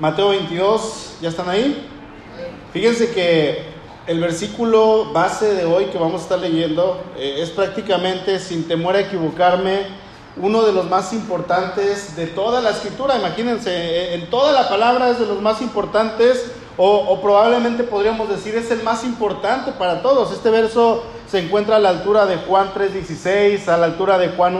Mateo 22, ¿ya están ahí? Fíjense que el versículo base de hoy que vamos a estar leyendo eh, es prácticamente, sin temor a equivocarme, uno de los más importantes de toda la escritura. Imagínense, eh, en toda la palabra es de los más importantes o, o, probablemente podríamos decir es el más importante para todos. Este verso se encuentra a la altura de Juan 3.16, a la altura de Juan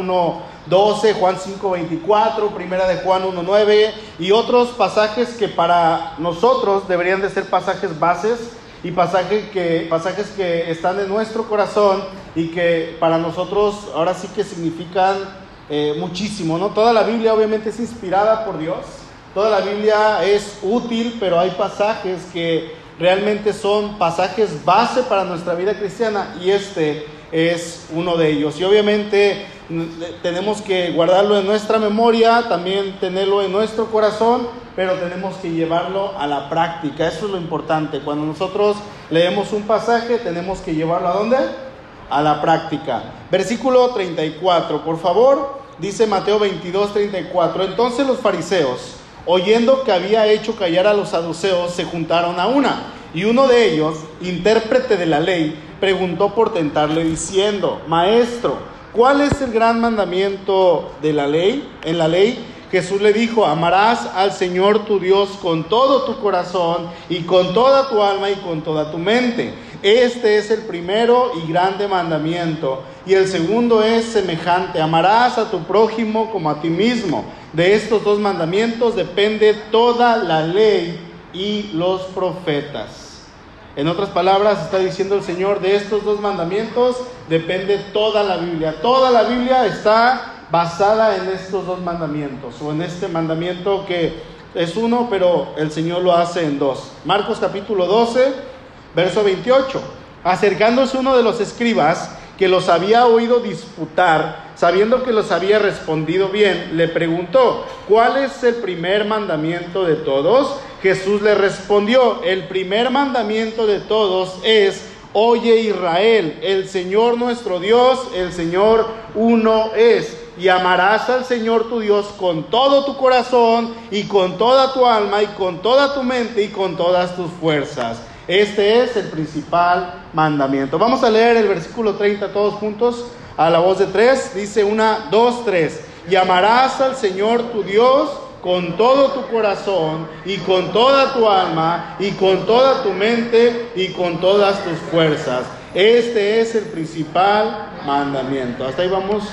1.12, Juan 5.24, primera de Juan 1.9 y otros pasajes que para nosotros deberían de ser pasajes bases y pasajes que, pasajes que están en nuestro corazón y que para nosotros ahora sí que significan eh, muchísimo, ¿no? Toda la Biblia obviamente es inspirada por Dios, toda la Biblia es útil, pero hay pasajes que realmente son pasajes base para nuestra vida cristiana y este es uno de ellos. Y obviamente tenemos que guardarlo en nuestra memoria, también tenerlo en nuestro corazón, pero tenemos que llevarlo a la práctica. Eso es lo importante. Cuando nosotros leemos un pasaje, tenemos que llevarlo a dónde? A la práctica. Versículo 34, por favor. Dice Mateo 22, 34. Entonces los fariseos, oyendo que había hecho callar a los saduceos, se juntaron a una. Y uno de ellos, intérprete de la ley, preguntó por tentarle diciendo, Maestro, ¿cuál es el gran mandamiento de la ley? En la ley Jesús le dijo, amarás al Señor tu Dios con todo tu corazón y con toda tu alma y con toda tu mente. Este es el primero y grande mandamiento. Y el segundo es semejante, amarás a tu prójimo como a ti mismo. De estos dos mandamientos depende toda la ley y los profetas. En otras palabras, está diciendo el Señor, de estos dos mandamientos depende toda la Biblia. Toda la Biblia está basada en estos dos mandamientos, o en este mandamiento que es uno, pero el Señor lo hace en dos. Marcos capítulo 12, verso 28. Acercándose uno de los escribas, que los había oído disputar, sabiendo que los había respondido bien, le preguntó, ¿cuál es el primer mandamiento de todos? Jesús le respondió, el primer mandamiento de todos es, oye Israel, el Señor nuestro Dios, el Señor uno es. Y amarás al Señor tu Dios con todo tu corazón y con toda tu alma y con toda tu mente y con todas tus fuerzas. Este es el principal mandamiento. Vamos a leer el versículo 30 todos juntos a la voz de tres. Dice una, dos, tres. Y amarás al Señor tu Dios con todo tu corazón y con toda tu alma y con toda tu mente y con todas tus fuerzas. Este es el principal mandamiento. Hasta ahí vamos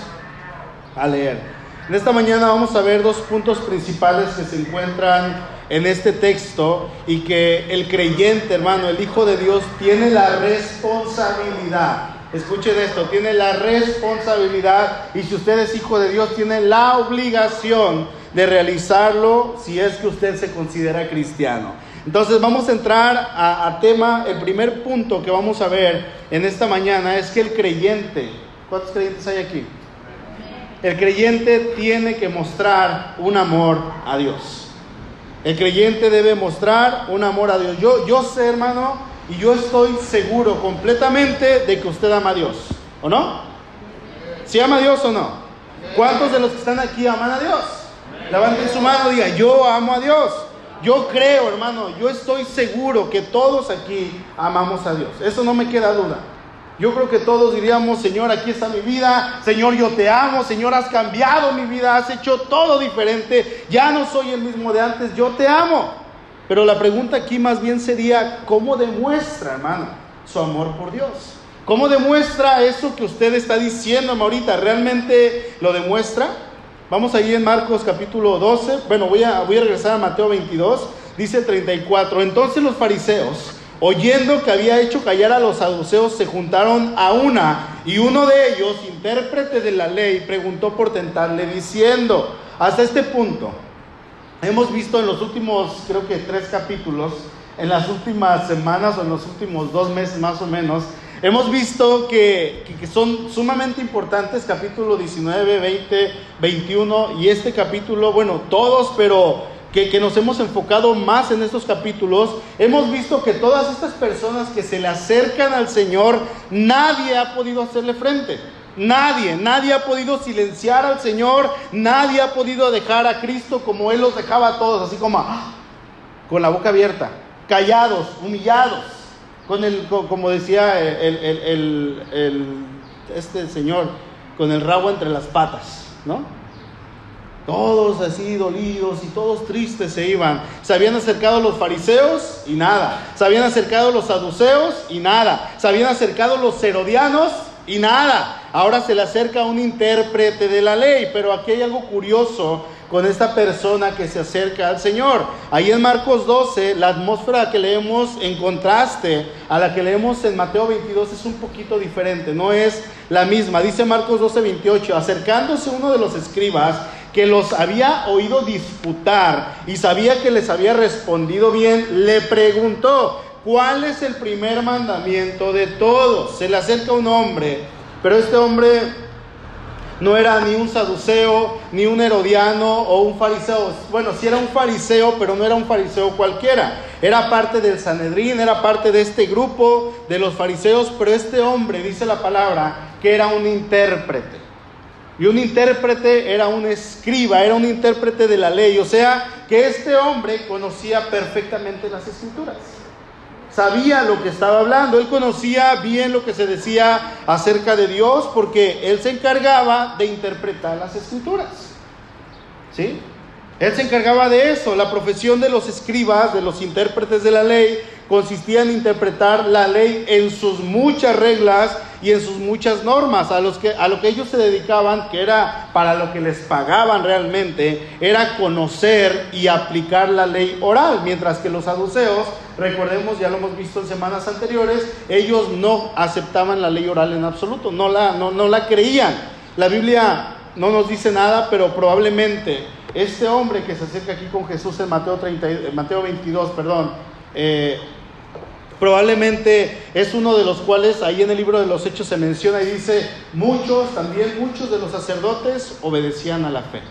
a leer. En esta mañana vamos a ver dos puntos principales que se encuentran en este texto y que el creyente, hermano, el Hijo de Dios, tiene la responsabilidad. Escuchen esto, tiene la responsabilidad y si usted es hijo de Dios, tiene la obligación de realizarlo si es que usted se considera cristiano. Entonces vamos a entrar a, a, tema, el primer punto que vamos a ver en esta mañana es que el creyente, ¿cuántos creyentes hay aquí? El creyente tiene que mostrar un amor a Dios. El creyente debe mostrar un amor a Dios. Yo, yo sé, hermano, y yo estoy seguro completamente de que usted ama a Dios, ¿o no? ¿Si ama a Dios o no? ¿Cuántos de los que están aquí aman a Dios? Levanten su mano y digan, yo amo a Dios. Yo creo, hermano, yo estoy seguro que todos aquí amamos a Dios. Eso no me queda duda. Yo creo que todos diríamos, Señor, aquí está mi vida, Señor, yo te amo, Señor, has cambiado mi vida, has hecho todo diferente, ya no soy el mismo de antes, yo te amo. Pero la pregunta aquí más bien sería, ¿cómo demuestra, hermano, su amor por Dios? ¿Cómo demuestra eso que usted está diciendo ahorita? ¿Realmente lo demuestra? Vamos ahí en Marcos capítulo 12. Bueno, voy a, voy a regresar a Mateo 22. Dice 34. Entonces los fariseos, oyendo que había hecho callar a los saduceos, se juntaron a una. Y uno de ellos, intérprete de la ley, preguntó por tentarle, diciendo, hasta este punto, hemos visto en los últimos, creo que tres capítulos, en las últimas semanas o en los últimos dos meses más o menos, Hemos visto que, son sumamente importantes capítulo 19, 20, 21 y este capítulo, bueno, todos, pero que, que, nos hemos enfocado más en estos capítulos. Hemos visto que todas estas personas que se le acercan al Señor, nadie ha podido hacerle frente. Nadie, nadie ha podido silenciar al Señor, nadie ha podido dejar a Cristo como Él los dejaba a todos, así como, con la boca abierta, callados, humillados, con el, como decía el, este señor, con el rabo entre las patas, ¿no? Todos así dolidos y todos tristes se iban. Se habían acercado los fariseos y nada. Se habían acercado los saduceos y nada. Se habían acercado los herodianos y nada. Ahora se le acerca un intérprete de la ley. Pero aquí hay algo curioso con esta persona que se acerca al Señor. Ahí en Marcos 12, la atmósfera que leemos en contraste a la que leemos en Mateo 22 es un poquito diferente, no es la misma. Dice Marcos 12, 28, acercándose uno de los escribas que los había oído disputar y sabía que les había respondido bien, le preguntó, ¿cuál es el primer mandamiento de todos? Se le acerca un hombre, pero este hombre no era ni un saduceo, ni un herodiano o un fariseo. Bueno, sí era un fariseo, pero no era un fariseo cualquiera. Era parte del Sanedrín, era parte de este grupo de los fariseos, pero este hombre, dice la palabra, que era un intérprete. Y un intérprete era un escriba, era un intérprete de la ley. O sea, que este hombre conocía perfectamente las escrituras sabía lo que estaba hablando, él conocía bien lo que se decía acerca de Dios porque él se encargaba de interpretar las escrituras. ¿Sí? Él se encargaba de eso. La profesión de los escribas, de los intérpretes de la ley, consistía en interpretar la ley en sus muchas reglas y en sus muchas normas. A, los que, a lo que ellos se dedicaban, que era para lo que les pagaban realmente, era conocer y aplicar la ley oral. Mientras que los saduceos, recordemos, ya lo hemos visto en semanas anteriores, ellos no aceptaban la ley oral en absoluto, no la, no, no la creían. La Biblia no nos dice nada, pero probablemente este hombre que se acerca aquí con Jesús en Mateo, 30, Mateo 22, perdón, eh, probablemente es uno de los cuales ahí en el libro de los Hechos se menciona y dice, muchos, también muchos de los sacerdotes obedecían a la fe.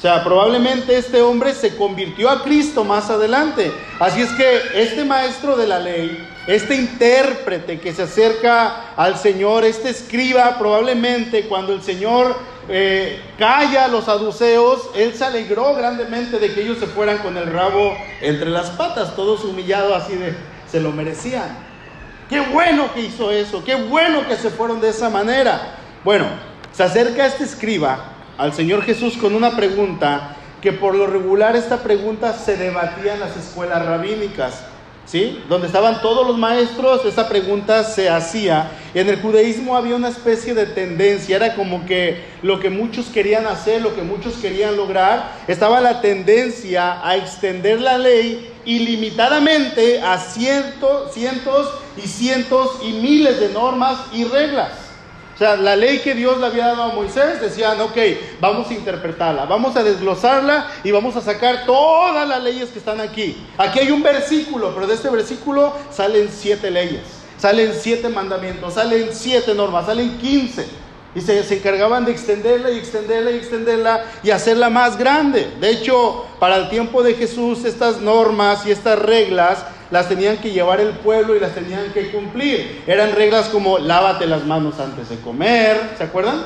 O sea, probablemente este hombre se convirtió a Cristo más adelante. Así es que este maestro de la ley, este intérprete que se acerca al Señor, este escriba, probablemente cuando el Señor eh, calla a los saduceos, él se alegró grandemente de que ellos se fueran con el rabo entre las patas, todos humillados así de, se lo merecían. Qué bueno que hizo eso, qué bueno que se fueron de esa manera. Bueno, se acerca este escriba al Señor Jesús con una pregunta que por lo regular esta pregunta se debatía en las escuelas rabínicas. ¿Sí? Donde estaban todos los maestros, esa pregunta se hacía. En el judaísmo había una especie de tendencia, era como que lo que muchos querían hacer, lo que muchos querían lograr, estaba la tendencia a extender la ley ilimitadamente a cientos, cientos y cientos y miles de normas y reglas. O sea, la ley que Dios le había dado a Moisés decían, ok, vamos a interpretarla, vamos a desglosarla y vamos a sacar todas las leyes que están aquí. Aquí hay un versículo, pero de este versículo salen siete leyes, salen siete mandamientos, salen siete normas, salen quince. Y se, se, encargaban de extenderla y extenderla y extenderla y hacerla más grande. De hecho, para el tiempo de Jesús, estas normas y estas reglas las tenían que llevar el pueblo y las tenían que cumplir. Eran reglas como lávate las manos antes de comer, ¿se acuerdan?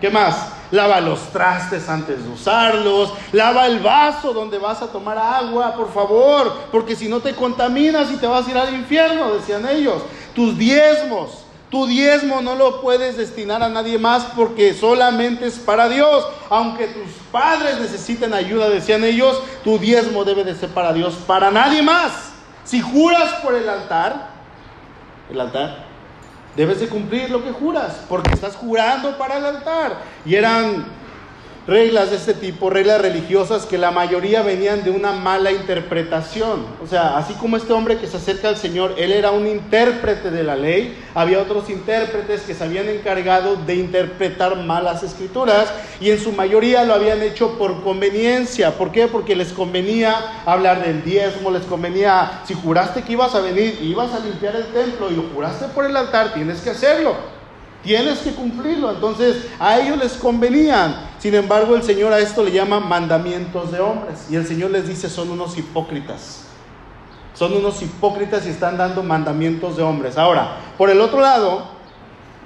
¿Qué más? Lava los trastes antes de usarlos, lava el vaso donde vas a tomar agua, por favor, porque si no te contaminas y te vas a ir al infierno, decían ellos. Tus diezmos, tu diezmo no lo puedes destinar a nadie más porque solamente es para Dios. Aunque tus padres necesiten ayuda, decían ellos, tu diezmo debe de ser para Dios, para nadie más. Si juras por el altar, el altar, debes de cumplir lo que juras, porque estás jurando para el altar. Y eran reglas de este tipo, reglas religiosas que la mayoría venían de una mala interpretación. O sea, así como este hombre que se acerca al Señor, él era un intérprete de la ley, había otros intérpretes que se habían encargado de interpretar malas escrituras y en su mayoría lo habían hecho por conveniencia. ¿Por qué? Porque les convenía hablar del diezmo, les convenía, si juraste que ibas a venir ibas a limpiar el templo y lo juraste por el altar, tienes que hacerlo. Tienes que cumplirlo. Entonces a ellos les convenían. Sin embargo, el Señor a esto le llama mandamientos de hombres. Y el Señor les dice, son unos hipócritas. Son unos hipócritas y están dando mandamientos de hombres. Ahora, por el otro lado,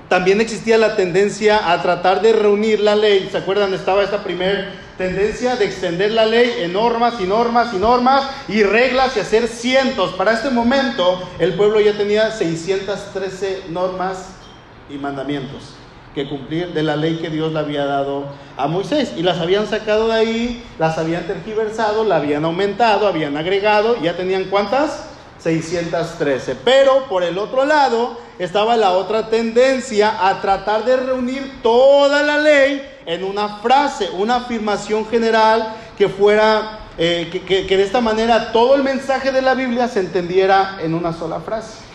también existía la tendencia a tratar de reunir la ley. ¿Se acuerdan? Estaba esta primera tendencia de extender la ley en normas y normas y normas y reglas y hacer cientos. Para este momento el pueblo ya tenía 613 normas y mandamientos que cumplir de la ley que Dios le había dado a Moisés. Y las habían sacado de ahí, las habían tergiversado, la habían aumentado, habían agregado, ya tenían cuántas? 613. Pero por el otro lado estaba la otra tendencia a tratar de reunir toda la ley en una frase, una afirmación general que fuera, eh, que, que de esta manera todo el mensaje de la Biblia se entendiera en una sola frase.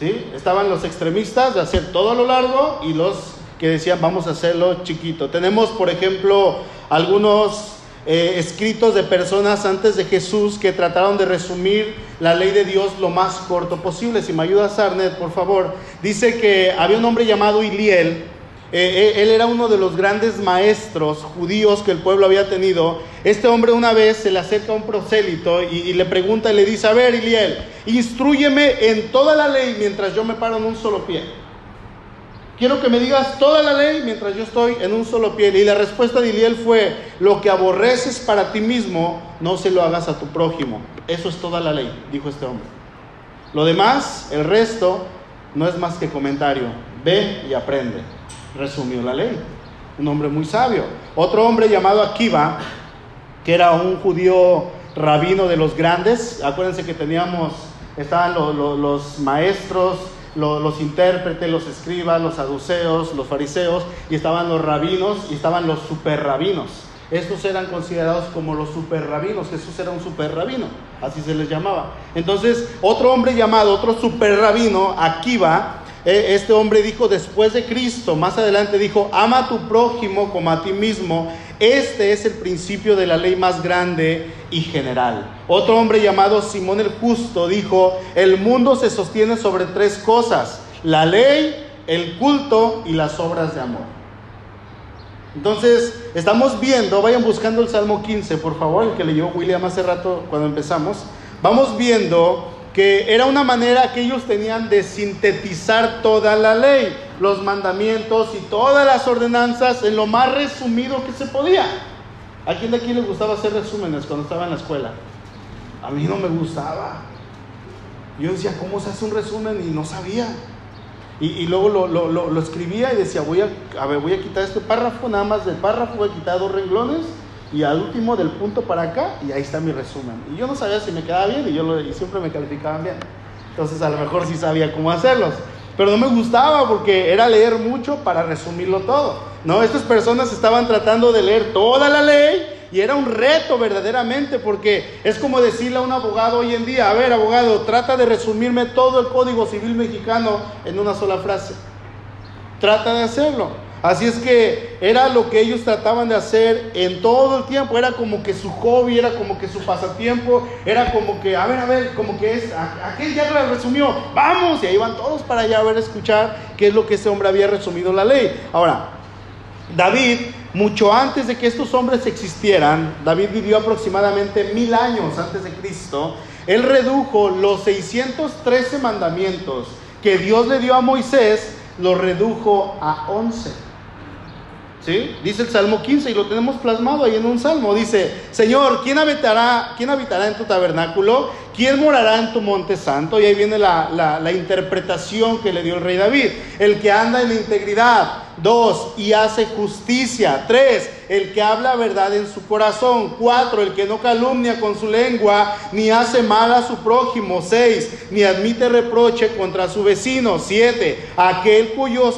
Estaban los extremistas de hacer todo lo largo y los que decían vamos a hacerlo chiquito. Tenemos, por ejemplo, algunos eh, escritos de personas antes de Jesús que trataron de resumir la ley de Dios lo más corto posible. Si me ayuda Sarnet, por favor. Dice que había un hombre llamado Iliel. Eh, eh, él era uno de los grandes maestros judíos que el pueblo había tenido. Este hombre una vez se le acerca a un prosélito y, y le pregunta y le dice, a ver Iliel, instruyeme en toda la ley mientras yo me paro en un solo pie. Quiero que me digas toda la ley mientras yo estoy en un solo pie. Y la respuesta de Iliel fue, lo que aborreces para ti mismo, no se lo hagas a tu prójimo. Eso es toda la ley, dijo este hombre. Lo demás, el resto, no es más que comentario. Ve y aprende. Resumió la ley. Un hombre muy sabio. Otro hombre llamado Akiva, que era un judío rabino de los grandes. Acuérdense que teníamos, estaban los, maestros, los, intérpretes, los escribas, los saduceos, los fariseos, y estaban los rabinos y estaban los super rabinos. Estos eran considerados como los super rabinos. Jesús era un super rabino, así se les llamaba. Entonces, otro hombre llamado, otro super rabino, Akiva, este hombre dijo después de Cristo, más adelante dijo, ama a tu prójimo como a ti mismo. Este es el principio de la ley más grande y general. Otro hombre llamado Simón el Justo dijo, el mundo se sostiene sobre tres cosas, la ley, el culto y las obras de amor. Entonces, estamos viendo, vayan buscando el Salmo 15, por favor, el que leyó William hace rato cuando empezamos. Vamos viendo que era una manera que ellos tenían de sintetizar toda la ley, los mandamientos y todas las ordenanzas en lo más resumido que se podía. ¿A quién de aquí le gustaba hacer resúmenes cuando estaba en la escuela? A mí no me gustaba. Yo decía, ¿cómo se hace un resumen? Y no sabía. Y, luego lo, lo, lo, escribía y decía, voy a, voy a quitar este párrafo, nada más del párrafo voy a quitar dos renglones y al último del punto para acá y ahí está mi resumen. Y yo no sabía si me quedaba bien y yo lo, y siempre me calificaban bien. Entonces a lo mejor sí sabía cómo hacerlos. Pero no me gustaba porque era leer mucho para resumirlo todo. No, estas personas estaban tratando de leer toda la ley y era un reto verdaderamente porque es como decirle a un abogado hoy en día, a ver abogado, trata de resumirme todo el Código Civil mexicano en una sola frase. Trata de hacerlo. Así es que era lo que ellos trataban de hacer en todo el tiempo, era como que su hobby, era como que su pasatiempo, era como que, a ver, a ver, como que es, aquel ya lo resumió, vamos, y ahí van todos para allá a ver, escuchar qué es lo que ese hombre había resumido la ley. Ahora, David, mucho antes de que estos hombres existieran, David vivió aproximadamente mil años antes de Cristo, él redujo los 613 mandamientos que Dios le dio a Moisés, los redujo a 11. ¿Sí? Dice el Salmo 15 y lo tenemos plasmado ahí en un salmo. Dice, Señor, ¿quién habitará, quién habitará en tu tabernáculo? ¿Quién morará en tu monte santo? Y ahí viene la, la, la interpretación que le dio el rey David. El que anda en integridad. Dos, y hace justicia. Tres, el que habla verdad en su corazón. Cuatro, el que no calumnia con su lengua, ni hace mal a su prójimo. Seis, ni admite reproche contra su vecino. Siete, aquel,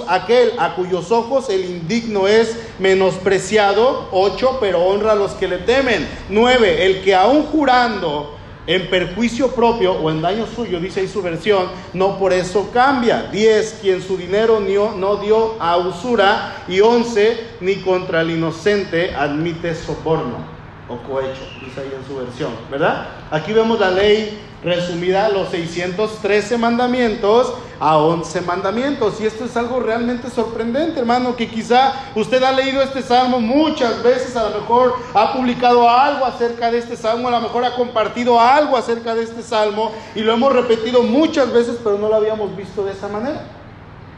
aquel a cuyos ojos el indigno es menospreciado. Ocho, pero honra a los que le temen. Nueve, el que aún jurando en perjuicio propio o en daño suyo, dice ahí su versión, no por eso cambia. 10, quien su dinero no, dio a usura. Y 11, ni contra el inocente admite soborno o cohecho, dice ahí en su versión, ¿verdad? Aquí vemos la ley resumida, los 613 mandamientos a 11 mandamientos. Y esto es algo realmente sorprendente, hermano, que quizá usted ha leído este salmo muchas veces, a lo mejor ha publicado algo acerca de este salmo, a lo mejor ha compartido algo acerca de este salmo y lo hemos repetido muchas veces, pero no lo habíamos visto de esa manera.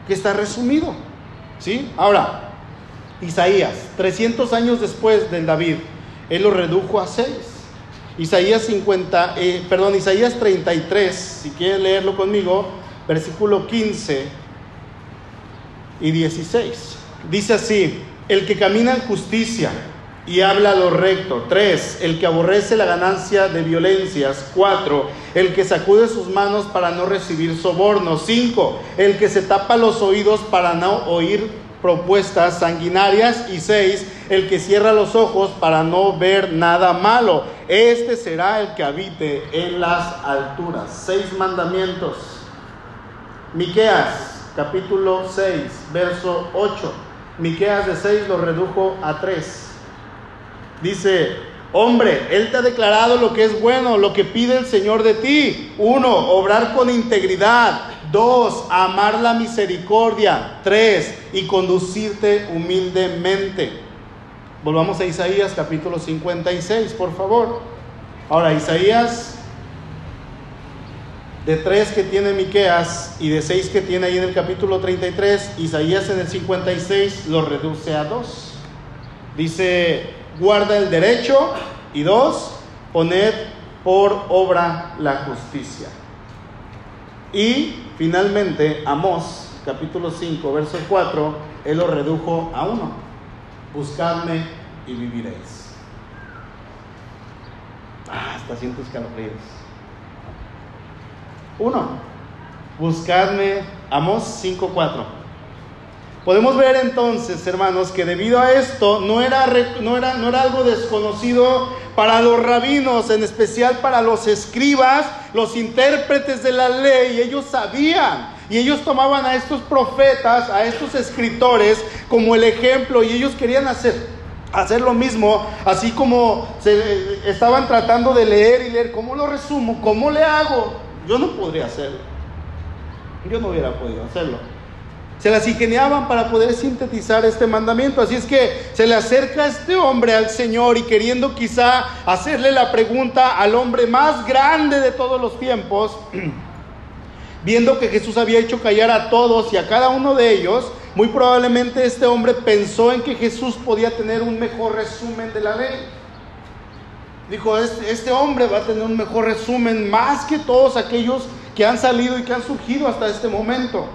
que está resumido. ¿Sí? Ahora, Isaías, 300 años después del David, él lo redujo a 6. Isaías 50, eh, perdón, Isaías 33, si quieren leerlo conmigo, versículo 15 y 16. Dice así, el que camina en justicia y habla lo recto. 3. El que aborrece la ganancia de violencias. 4. El que sacude sus manos para no recibir soborno. 5. El que se tapa los oídos para no oír propuestas sanguinarias. Y 6. El que cierra los ojos para no ver nada malo. Este será el que habite en las alturas. Seis mandamientos. Miqueas capítulo 6, verso 8. Miqueas de 6 lo redujo a 3. Dice, hombre, Él te ha declarado lo que es bueno, lo que pide el Señor de ti. Uno, obrar con integridad. Dos, amar la misericordia. Tres, y conducirte humildemente. Volvamos a Isaías capítulo 56, por favor. Ahora, Isaías, de tres que tiene Miqueas y de seis que tiene ahí en el capítulo 33, Isaías en el 56 lo reduce a dos. Dice, guarda el derecho y dos, poned por obra la justicia. Y finalmente, Amós, capítulo 5, verso 4, él lo redujo a uno. Buscadme y viviréis. Ah, hasta siento escalofríos. Uno, buscadme, Amós 5, 4 Podemos ver entonces, hermanos, que debido a esto no era, no, era, no era algo desconocido para los rabinos, en especial para los escribas, los intérpretes de la ley. Ellos sabían y ellos tomaban a estos profetas, a estos escritores como el ejemplo y ellos querían hacer, hacer lo mismo, así como se, estaban tratando de leer y leer, ¿cómo lo resumo? ¿Cómo le hago? Yo no podría hacerlo. Yo no hubiera podido hacerlo se las ingeniaban para poder sintetizar este mandamiento. Así es que se le acerca este hombre al Señor y queriendo quizá hacerle la pregunta al hombre más grande de todos los tiempos, viendo que Jesús había hecho callar a todos y a cada uno de ellos, muy probablemente este hombre pensó en que Jesús podía tener un mejor resumen de la ley. Dijo, este, hombre va a tener un mejor resumen más que todos aquellos que han salido y que han surgido hasta este momento.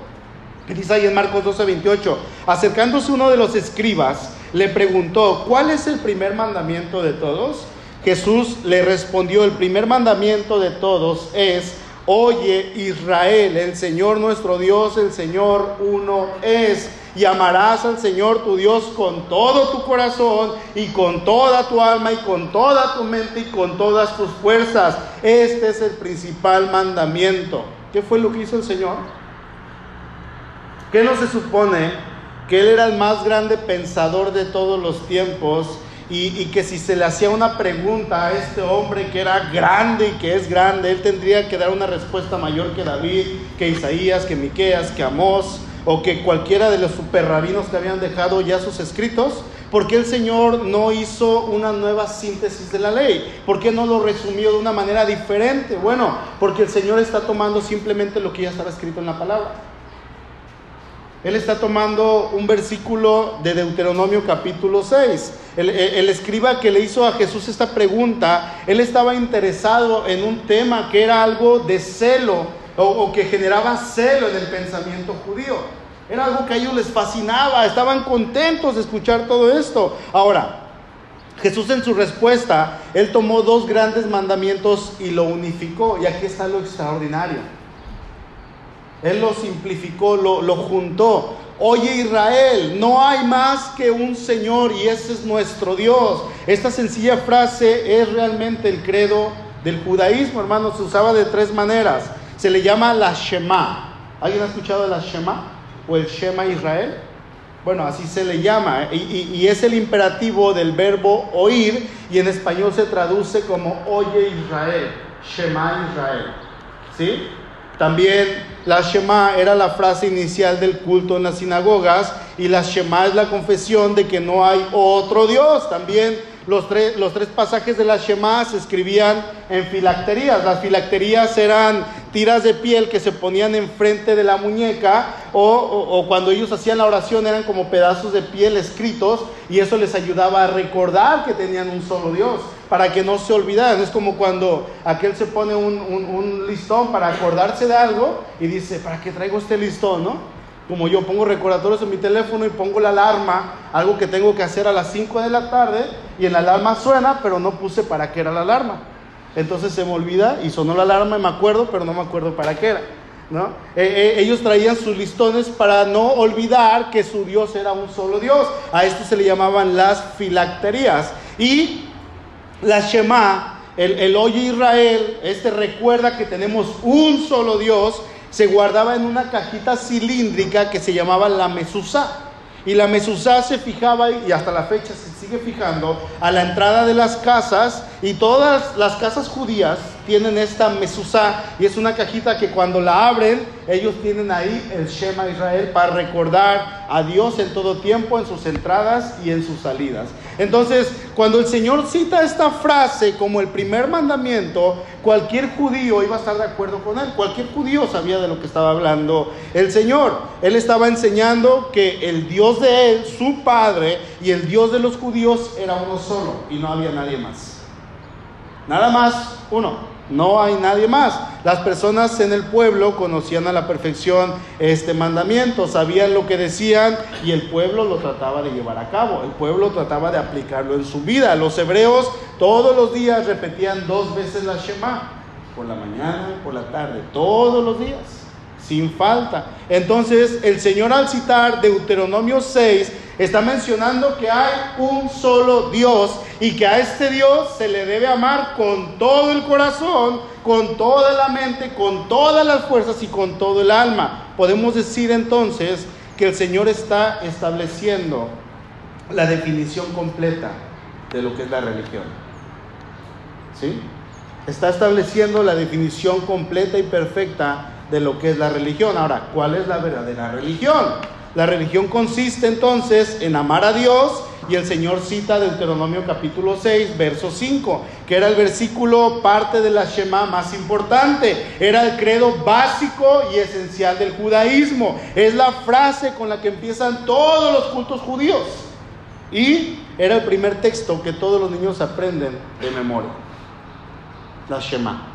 Dice ahí en Marcos 12, 28, acercándose uno de los escribas, le preguntó, ¿cuál es el primer mandamiento de todos? Jesús le respondió, el primer mandamiento de todos es, oye Israel, el Señor nuestro Dios, el Señor uno es, y amarás al Señor tu Dios con todo tu corazón y con toda tu alma y con toda tu mente y con todas tus fuerzas. Este es el principal mandamiento. ¿Qué fue lo que hizo el Señor? ¿Qué no se supone que él era el más grande pensador de todos los tiempos y, que si se le hacía una pregunta a este hombre que era grande y que es grande, él tendría que dar una respuesta mayor que David, que Isaías, que Miqueas, que Amós o que cualquiera de los superrabinos que habían dejado ya sus escritos? ¿Por qué el Señor no hizo una nueva síntesis de la ley? ¿Por qué no lo resumió de una manera diferente? Bueno, porque el Señor está tomando simplemente lo que ya estaba escrito en la palabra. Él está tomando un versículo de Deuteronomio capítulo 6. El, escriba que le hizo a Jesús esta pregunta, él estaba interesado en un tema que era algo de celo o, o que generaba celo en el pensamiento judío. Era algo que a ellos les fascinaba, estaban contentos de escuchar todo esto. Ahora, Jesús en su respuesta, él tomó dos grandes mandamientos y lo unificó. Y aquí está lo extraordinario. Él lo simplificó, lo, lo juntó. Oye Israel, no hay más que un Señor y ese es nuestro Dios. Esta sencilla frase es realmente el credo del judaísmo, hermanos. Se usaba de tres maneras. Se le llama la Shema. ¿Alguien ha escuchado la Shema? ¿O el Shema Israel? Bueno, así se le llama. Y, y, es el imperativo del verbo oír y en español se traduce como oye Israel. Shema Israel. ¿Sí? También la Shema era la frase inicial del culto en las sinagogas y la Shema es la confesión de que no hay otro Dios. También los tres, los tres pasajes de la Shema se escribían en filacterías. Las filacterías eran tiras de piel que se ponían enfrente de la muñeca o, cuando ellos hacían la oración eran como pedazos de piel escritos y eso les ayudaba a recordar que tenían un solo Dios, para que no se olvidaran. Es como cuando aquel se pone un, un listón para acordarse de algo y dice, ¿para qué traigo este listón? ¿no? Como yo pongo recordatorios en mi teléfono y pongo la alarma, algo que tengo que hacer a las 5 de la tarde, y la alarma suena, pero no puse para qué era la alarma. Entonces se me olvida y sonó la alarma y me acuerdo, pero no me acuerdo para qué era. ¿no? Eh, eh, ellos traían sus listones para no olvidar que su Dios era un solo Dios. A esto se le llamaban las filacterías. Y la Shema, el, el Oye Israel, este recuerda que tenemos un solo Dios se guardaba en una cajita cilíndrica que se llamaba la mesusa. Y la mesusa se fijaba, y hasta la fecha se sigue fijando, a la entrada de las casas. Y todas las casas judías tienen esta mesusa. Y es una cajita que cuando la abren, ellos tienen ahí el Shema Israel para recordar a Dios en todo tiempo, en sus entradas y en sus salidas. Entonces, cuando el Señor cita esta frase como el primer mandamiento, cualquier judío iba a estar de acuerdo con él. Cualquier judío sabía de lo que estaba hablando el Señor. Él estaba enseñando que el Dios de él, su Padre, y el Dios de los judíos era uno solo y no había nadie más. Nada más uno. No hay nadie más. Las personas en el pueblo conocían a la perfección este mandamiento, sabían lo que decían y el pueblo lo trataba de llevar a cabo. El pueblo trataba de aplicarlo en su vida. Los hebreos todos los días repetían dos veces la Shema, por la mañana y por la tarde, todos los días, sin falta. Entonces el Señor al citar Deuteronomio 6 está mencionando que hay un solo Dios y que a este Dios se le debe amar con todo el corazón, con toda la mente, con todas las fuerzas y con todo el alma. Podemos decir entonces que el Señor está estableciendo la definición completa de lo que es la religión. ¿Sí? Está estableciendo la definición completa y perfecta de lo que es la religión. Ahora, ¿cuál es la verdadera religión? La religión consiste entonces en amar a Dios y el Señor cita Deuteronomio capítulo 6, verso 5, que era el versículo parte de la Shema más importante, era el credo básico y esencial del judaísmo, es la frase con la que empiezan todos los cultos judíos. Y era el primer texto que todos los niños aprenden de memoria, la Shema.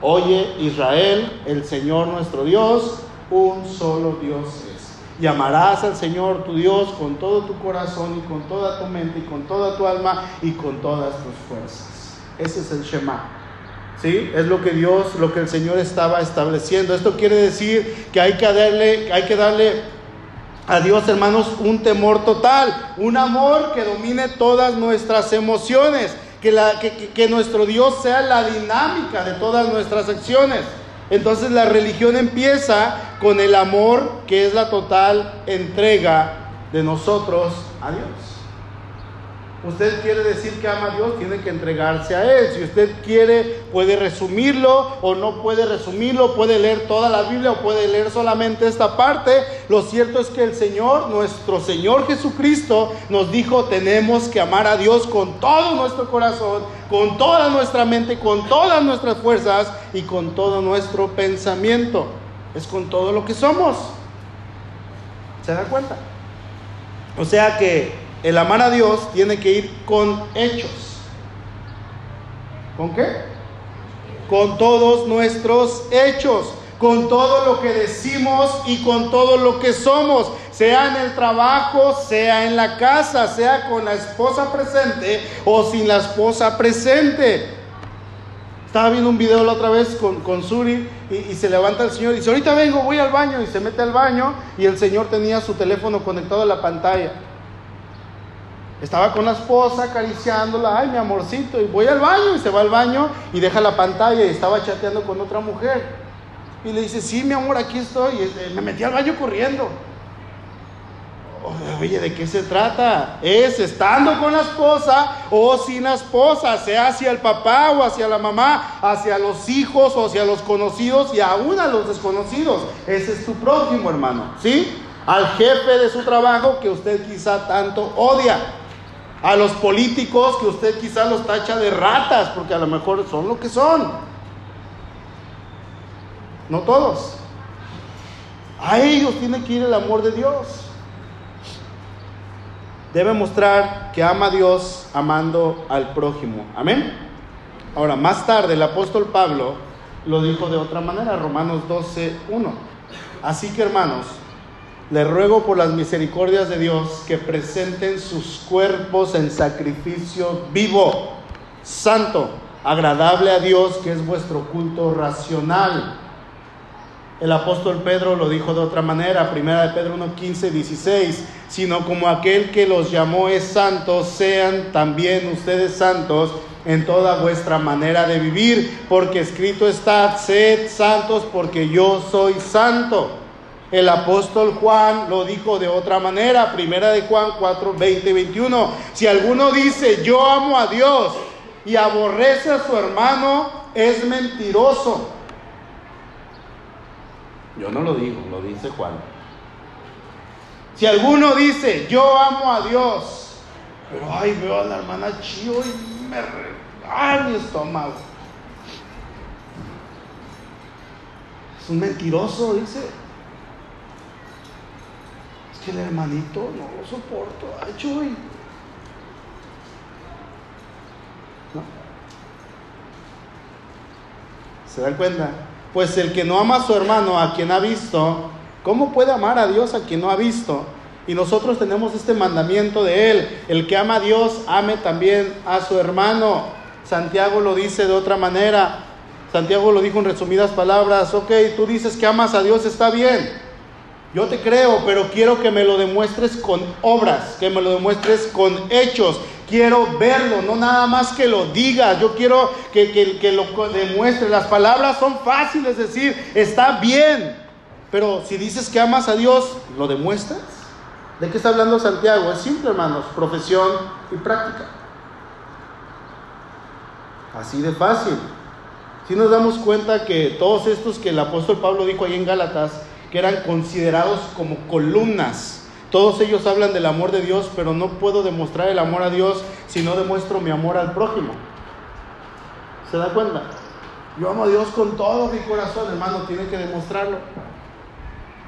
Oye Israel, el Señor nuestro Dios, un solo Dios y amarás al Señor tu Dios con todo tu corazón y con toda tu mente y con toda tu alma y con todas tus fuerzas. Ese es el Shema. ¿Sí? Es lo que Dios, lo que el Señor estaba estableciendo. Esto quiere decir que hay que darle, hay que darle a Dios, hermanos, un temor total, un amor que domine todas nuestras emociones, que, la, que, que nuestro Dios sea la dinámica de todas nuestras acciones. Entonces la religión empieza con el amor que es la total entrega de nosotros a Dios. Usted quiere decir que ama a Dios, tiene que entregarse a Él. Si usted quiere, puede resumirlo o no puede resumirlo, puede leer toda la Biblia o puede leer solamente esta parte. Lo cierto es que el Señor, nuestro Señor Jesucristo, nos dijo, tenemos que amar a Dios con todo nuestro corazón, con toda nuestra mente, con todas nuestras fuerzas y con todo nuestro pensamiento. Es con todo lo que somos. ¿Se da cuenta? O sea que el amar a Dios tiene que ir con hechos. ¿Con qué? Con todos nuestros hechos, con todo lo que decimos y con todo lo que somos, sea en el trabajo, sea en la casa, sea con la esposa presente o sin la esposa presente. Estaba viendo un video la otra vez con, con Suri y, y, se levanta el Señor y dice, ahorita vengo, voy al baño y se mete al baño y el Señor tenía su teléfono conectado a la pantalla. Estaba con la esposa acariciándola, ay mi amorcito, y voy al baño y se va al baño y deja la pantalla y estaba chateando con otra mujer. Y le dice, sí, mi amor, aquí estoy. Eh, me metí al baño corriendo. Oye, ¿de qué se trata? Es estando con la esposa o sin la esposa, sea hacia el papá o hacia la mamá, hacia los hijos o hacia los conocidos y aún a los desconocidos. Ese es tu prójimo, hermano, ¿sí? Al jefe de su trabajo que usted quizá tanto odia a los políticos que usted quizás los tacha de ratas, porque a lo mejor son lo que son. no todos. A ellos tiene que ir el amor de Dios. Debe mostrar que ama a Dios amando al prójimo. Amén. Ahora, más tarde el apóstol Pablo lo dijo de otra manera, Romanos 12, 1. Así que hermanos, le ruego por las misericordias de Dios que presenten sus cuerpos en sacrificio vivo, santo, agradable a Dios, que es vuestro culto racional. El apóstol Pedro lo dijo de otra manera, primera de Pedro 1, 15, 16, sino como aquel que los llamó es santo, sean también ustedes santos en toda vuestra manera de vivir, porque escrito está, sed santos porque yo soy santo. El apóstol Juan lo dijo de otra manera, primera de Juan 4, 20 21. Si alguno dice, yo amo a Dios y aborrece a su hermano, es mentiroso. Yo no lo digo, lo dice Juan. Si alguno dice, yo amo a Dios, pero ay, veo a la hermana Chio y me ay mi estómago. Es un mentiroso, dice. Que el hermanito no lo soporto. Ay, Chuy. ¿No? ¿Se dan cuenta? Pues el que no ama a su hermano, a quien ha visto, ¿cómo puede amar a Dios a quien no ha visto? Y nosotros tenemos este mandamiento de Él. El que ama a Dios, ame también a su hermano. Santiago lo dice de otra manera. Santiago lo dijo en resumidas palabras. Ok, tú dices que amas a Dios, está bien. Yo te creo, pero quiero que me lo demuestres con obras, que me lo demuestres con hechos, quiero verlo, no nada más que lo digas, yo quiero que, que, lo demuestre. Las palabras son fáciles decir, está bien, pero si dices que amas a Dios, ¿lo demuestras? ¿De qué está hablando Santiago? Es simple, hermanos, profesión y práctica. Así de fácil. Si nos damos cuenta que todos estos que el apóstol Pablo dijo ahí en Gálatas, que eran considerados como columnas todos ellos hablan del amor de Dios, pero no puedo demostrar el amor a Dios si no demuestro mi amor al prójimo. ¿Se da cuenta? Yo amo a Dios con todo mi corazón, hermano, tiene que demostrarlo.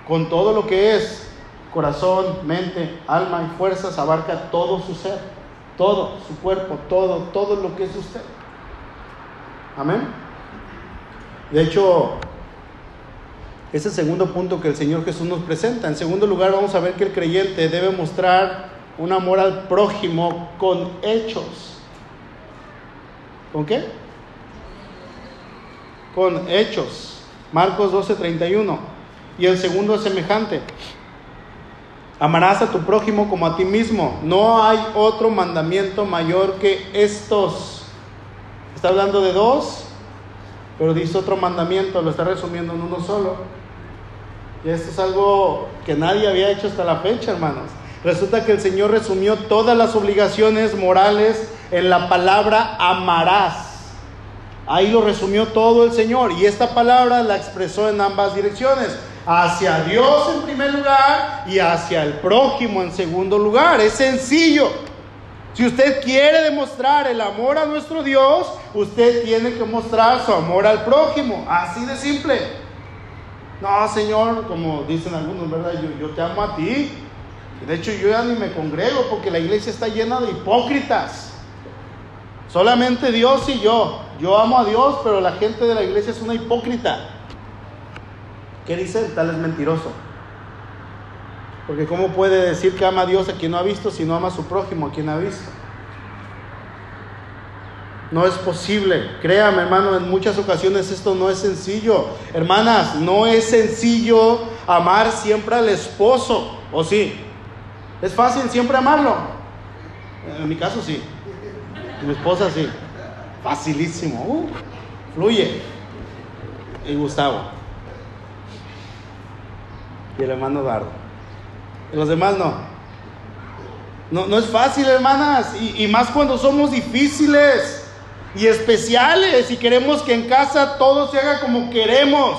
Con todo lo que es corazón, mente, alma y fuerzas, abarca todo su ser, todo su cuerpo, todo, todo lo que es usted. Amén. De hecho, es el segundo punto que el Señor Jesús nos presenta. En segundo lugar, vamos a ver que el creyente debe mostrar un amor al prójimo con hechos. ¿Con qué? Con hechos. Marcos 12:31. Y el segundo es semejante. Amarás a tu prójimo como a ti mismo. No hay otro mandamiento mayor que estos. Está hablando de dos, pero dice otro mandamiento, lo está resumiendo en uno solo. Y esto es algo que nadie había hecho hasta la fecha, hermanos. Resulta que el Señor resumió todas las obligaciones morales en la palabra amarás. Ahí lo resumió todo el Señor. Y esta palabra la expresó en ambas direcciones. Hacia Dios en primer lugar y hacia el prójimo en segundo lugar. Es sencillo. Si usted quiere demostrar el amor a nuestro Dios, usted tiene que mostrar su amor al prójimo. Así de simple. No, Señor, como dicen algunos, ¿verdad? Yo, te amo a ti. De hecho, yo ya ni me congrego porque la iglesia está llena de hipócritas. Solamente Dios y yo. Yo amo a Dios, pero la gente de la iglesia es una hipócrita. ¿Qué dice? Tal es mentiroso. Porque ¿cómo puede decir que ama a Dios a quien no ha visto si no ama a su prójimo a quien ha visto? No es posible. Créame, hermano, en muchas ocasiones esto no es sencillo. Hermanas, no es sencillo amar siempre al esposo, ¿o sí? ¿Es fácil siempre amarlo? En mi caso sí. mi esposa sí. Facilísimo. Uh, fluye. Y Gustavo. Y el hermano Dardo. Y los demás no. No, no es fácil, hermanas. Y, y más cuando somos difíciles y especiales y queremos que en casa todo se haga como queremos.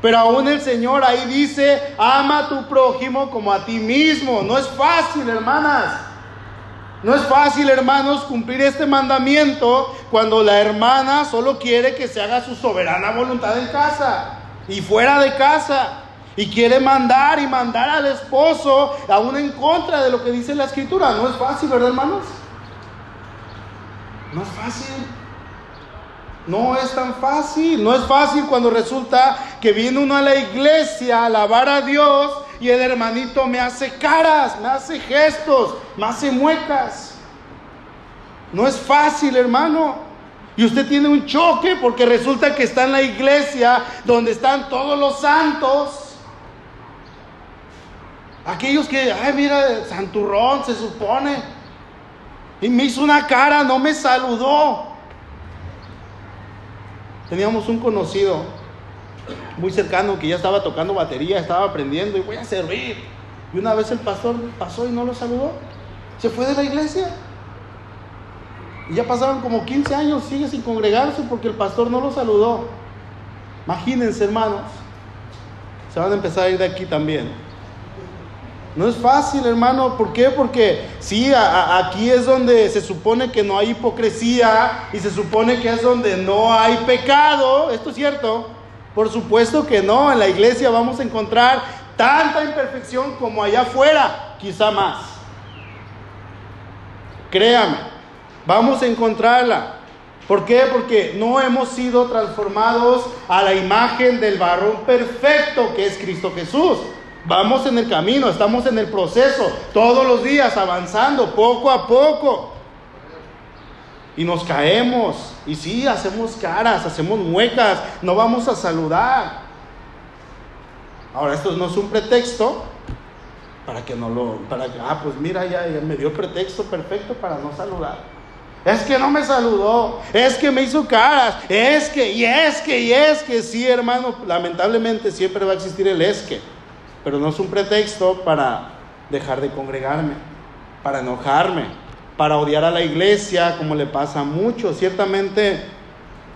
Pero aún el Señor ahí dice, ama a tu prójimo como a ti mismo. No es fácil, hermanas. No es fácil, hermanos, cumplir este mandamiento cuando la hermana solo quiere que se haga su soberana voluntad en casa y fuera de casa. Y quiere mandar y mandar al esposo aún en contra de lo que dice la escritura. No es fácil, ¿verdad, hermanos? No es fácil. No es tan fácil. No es fácil cuando resulta que viene uno a la iglesia a alabar a Dios y el hermanito me hace caras, me hace gestos, me hace muecas. No es fácil, hermano. Y usted tiene un choque porque resulta que está en la iglesia donde están todos los santos. Aquellos que, ay, mira, santurrón se supone. Y me hizo una cara, no me saludó. Teníamos un conocido muy cercano que ya estaba tocando batería, estaba aprendiendo y voy a servir. Y una vez el pastor pasó y no lo saludó. Se fue de la iglesia. Y ya pasaron como 15 años, sigue sin congregarse porque el pastor no lo saludó. Imagínense, hermanos. Se van a empezar a ir de aquí también. No es fácil, hermano. ¿Por qué? Porque sí, aquí es donde se supone que no hay hipocresía y se supone que es donde no hay pecado. ¿Esto es cierto? Por supuesto que no, en la iglesia vamos a encontrar tanta imperfección como allá afuera, quizá más. Créame, vamos a encontrarla. ¿Por qué? Porque no hemos sido transformados a la imagen del varón perfecto que es Cristo Jesús. Vamos en el camino, estamos en el proceso, todos los días avanzando, poco a poco. Y nos caemos, y sí, hacemos caras, hacemos muecas, no vamos a saludar. Ahora, esto no es un pretexto para que no lo, para que, ah, pues mira, ya, me dio pretexto perfecto para no saludar. Es que no me saludó, es que me hizo caras, es que, y es que, y es que, sí, hermano, lamentablemente siempre va a existir el es que, pero no es un pretexto para dejar de congregarme, para enojarme, para odiar a la iglesia, como le pasa a muchos. Ciertamente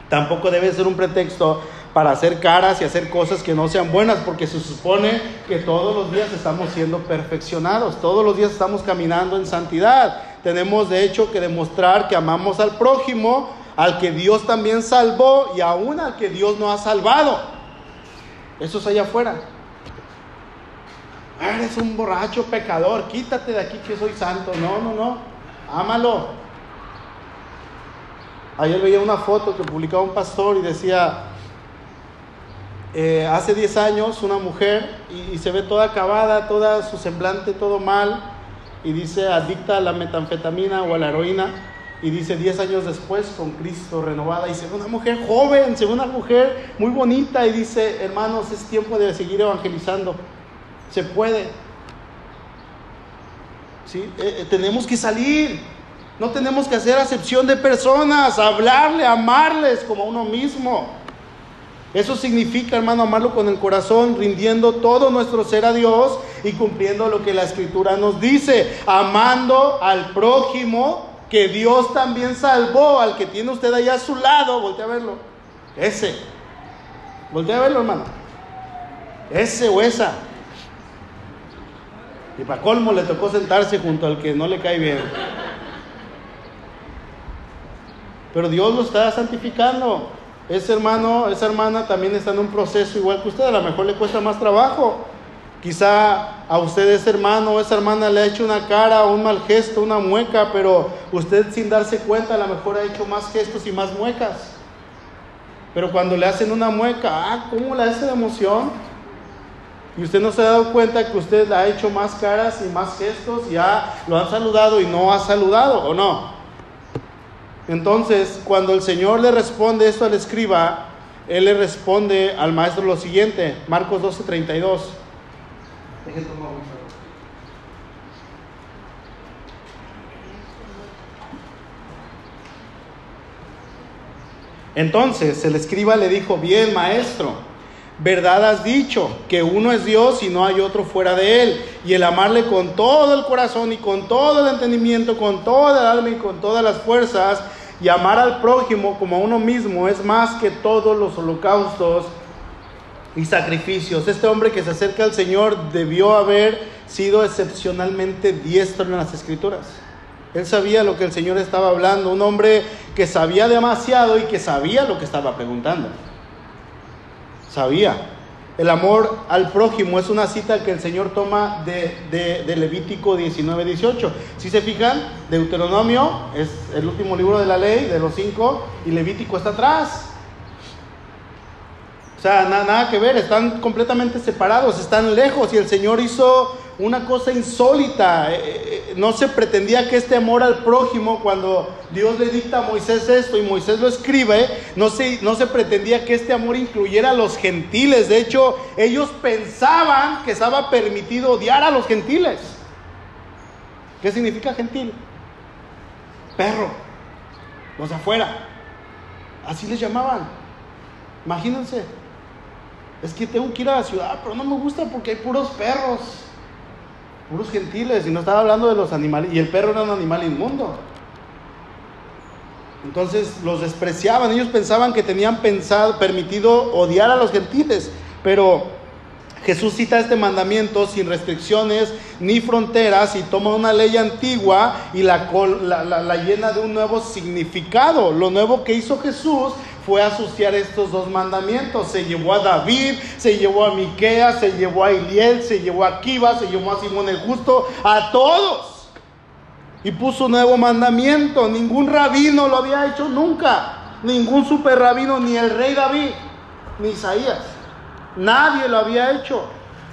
tampoco debe ser un pretexto para hacer caras y hacer cosas que no sean buenas, porque se supone que todos los días estamos siendo perfeccionados, todos los días estamos caminando en santidad. Tenemos de hecho que demostrar que amamos al prójimo, al que Dios también salvó y aún al que Dios no ha salvado. Eso es allá afuera. Eres un borracho pecador, quítate de aquí que soy santo. No, no, no ámalo. Ayer veía una foto que publicaba un pastor y decía, eh, hace 10 años una mujer y, se ve toda acabada, toda su semblante, todo mal, y dice adicta a la metanfetamina o a la heroína, y dice 10 años después con Cristo renovada, y se ve una mujer joven, se ve una mujer muy bonita, y dice, hermanos, es tiempo de seguir evangelizando, se puede, ¿sí? Eh, eh, tenemos que salir. No tenemos que hacer acepción de personas, hablarle, amarles como uno mismo. Eso significa, hermano, amarlo con el corazón, rindiendo todo nuestro ser a Dios y cumpliendo lo que la Escritura nos dice, amando al prójimo que Dios también salvó, al que tiene usted ahí a su lado, voltea a verlo, ese, voltea a verlo, hermano, ese o esa. Y para colmo le tocó sentarse junto al que no le cae bien. Pero Dios lo está santificando. Ese hermano, esa hermana también está en un proceso igual que usted. A lo mejor le cuesta más trabajo. Quizá a usted ese hermano o esa hermana le ha hecho una cara, un mal gesto, una mueca, pero usted sin darse cuenta a lo mejor ha hecho más gestos y más muecas. Pero cuando le hacen una mueca, ah, ¿cómo la hace de emoción? Y usted no se ha dado cuenta que usted ha hecho más caras y más gestos, ya lo han saludado y no ha saludado, ¿o no? Entonces, cuando el Señor le responde esto al escriba, Él le responde al maestro lo siguiente, Marcos 12:32. Entonces el escriba le dijo, bien maestro, verdad has dicho, que uno es Dios y no hay otro fuera de Él. Y el amarle con todo el corazón y con todo el entendimiento, con toda el alma y con todas las fuerzas, y amar al prójimo como a uno mismo es más que todos los holocaustos y sacrificios. Este hombre que se acerca al Señor debió haber sido excepcionalmente diestro en las escrituras. Él sabía lo que el Señor estaba hablando, un hombre que sabía demasiado y que sabía lo que estaba preguntando. Sabía. El amor al prójimo es una cita que el Señor toma de, Levítico 19, 18. Si se fijan, Deuteronomio es el último libro de la ley, de los cinco, y Levítico está atrás. O sea, nada, nada que ver, están completamente separados, están lejos, y el Señor hizo una cosa insólita. Eh, eh, no se pretendía que este amor al prójimo, cuando Dios le dicta a Moisés esto y Moisés lo escribe, no se, no se pretendía que este amor incluyera a los gentiles. De hecho, ellos pensaban que estaba permitido odiar a los gentiles. ¿Qué significa gentil? Perro. Los afuera. Así les llamaban. Imagínense. Es que tengo que ir a la ciudad, pero no me gusta porque hay puros perros puros gentiles, y no estaba hablando de los animales, y el perro era un animal inmundo. Entonces los despreciaban, ellos pensaban que tenían pensado, permitido odiar a los gentiles, pero Jesús cita este mandamiento sin restricciones ni fronteras y toma una ley antigua y la, la, la, llena de un nuevo significado. Lo nuevo que hizo Jesús fue asociar estos dos mandamientos. Se llevó a David, se llevó a Miqueas, se llevó a Iliel, se llevó a Kiva, se llevó a Simón el Justo, a todos. Y puso un nuevo mandamiento. Ningún rabino lo había hecho nunca. Ningún super rabino, ni el rey David, ni Isaías. Nadie lo había hecho.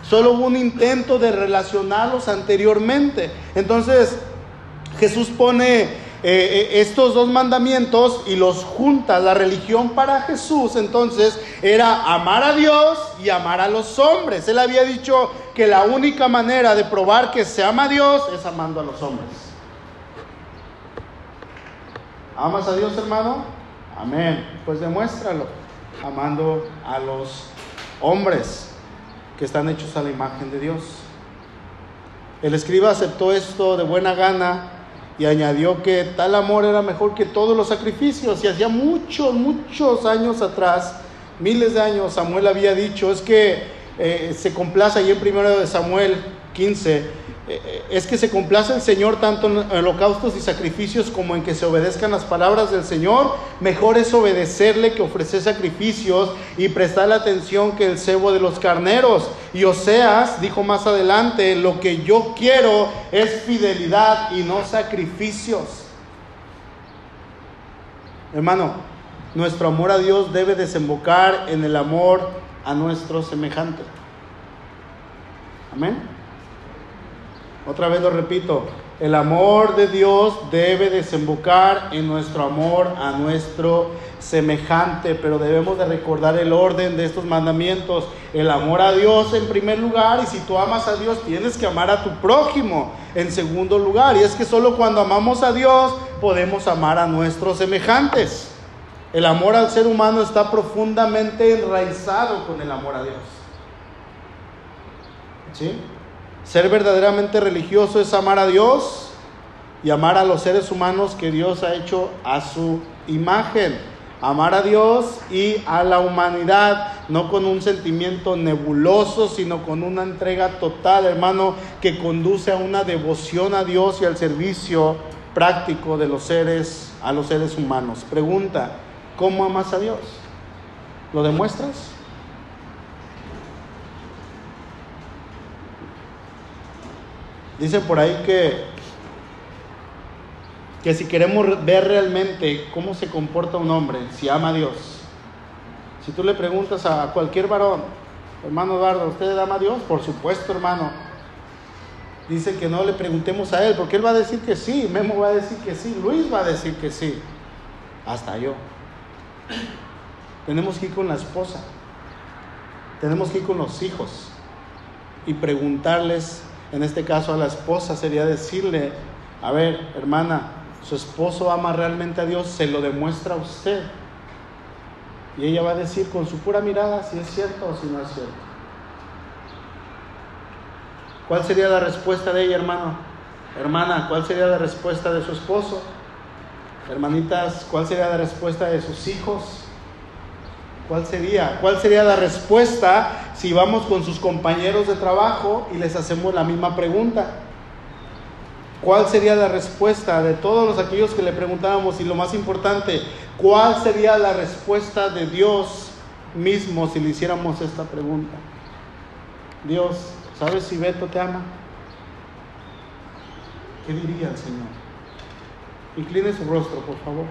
Solo hubo un intento de relacionarlos anteriormente. Entonces, Jesús pone eh, eh, estos dos mandamientos y los junta. La religión para Jesús entonces era amar a Dios y amar a los hombres. Él había dicho que la única manera de probar que se ama a Dios es amando a los hombres. ¿Amas a Dios, hermano? Amén. Pues demuéstralo, amando a los hombres que están hechos a la imagen de Dios. El escriba aceptó esto de buena gana y añadió que tal amor era mejor que todos los sacrificios. Y hacía muchos, muchos años atrás, miles de años, Samuel había dicho, es que eh, se complace ahí en primero de Samuel 15, eh, es que se complace el Señor tanto en holocaustos y sacrificios como en que se obedezcan las palabras del Señor. Mejor es obedecerle que ofrecer sacrificios y prestarle atención que el cebo de los carneros. Y Oseas dijo más adelante, lo que yo quiero es fidelidad y no sacrificios. Hermano, nuestro amor a Dios debe desembocar en el amor a nuestro semejante. Amén. Otra vez lo repito, el amor de Dios debe desembocar en nuestro amor a nuestro semejante, pero debemos de recordar el orden de estos mandamientos. El amor a Dios en primer lugar y si tú amas a Dios tienes que amar a tu prójimo en segundo lugar. Y es que solo cuando amamos a Dios podemos amar a nuestros semejantes. El amor al ser humano está profundamente enraizado con el amor a Dios. ¿Sí? Ser verdaderamente religioso es amar a Dios y amar a los seres humanos que Dios ha hecho a su imagen. Amar a Dios y a la humanidad, no con un sentimiento nebuloso, sino con una entrega total, hermano, que conduce a una devoción a Dios y al servicio práctico de los seres, a los seres humanos. Pregunta, ¿cómo amas a Dios? ¿Lo demuestras? Dice por ahí que, que si queremos ver realmente cómo se comporta un hombre, si ama a Dios, si tú le preguntas a cualquier varón, hermano Eduardo, ¿usted ama a Dios? Por supuesto, hermano. Dice que no le preguntemos a él, porque él va a decir que sí, Memo va a decir que sí, Luis va a decir que sí, hasta yo. Tenemos que ir con la esposa, tenemos que ir con los hijos y preguntarles en este caso a la esposa sería decirle, a ver, hermana, su esposo ama realmente a Dios, se lo demuestra a usted. Y ella va a decir con su pura mirada si es cierto o si no es cierto. ¿Cuál sería la respuesta de ella, hermano? Hermana, ¿cuál sería la respuesta de su esposo? Hermanitas, ¿cuál sería la respuesta de sus hijos? ¿Cuál sería? ¿Cuál sería la respuesta si vamos con sus compañeros de trabajo y les hacemos la misma pregunta? ¿Cuál sería la respuesta de todos los aquellos que le preguntábamos? Y lo más importante, ¿cuál sería la respuesta de Dios mismo si le hiciéramos esta pregunta? Dios, ¿sabes si Beto te ama? ¿Qué diría el Señor? Incline su rostro, por favor.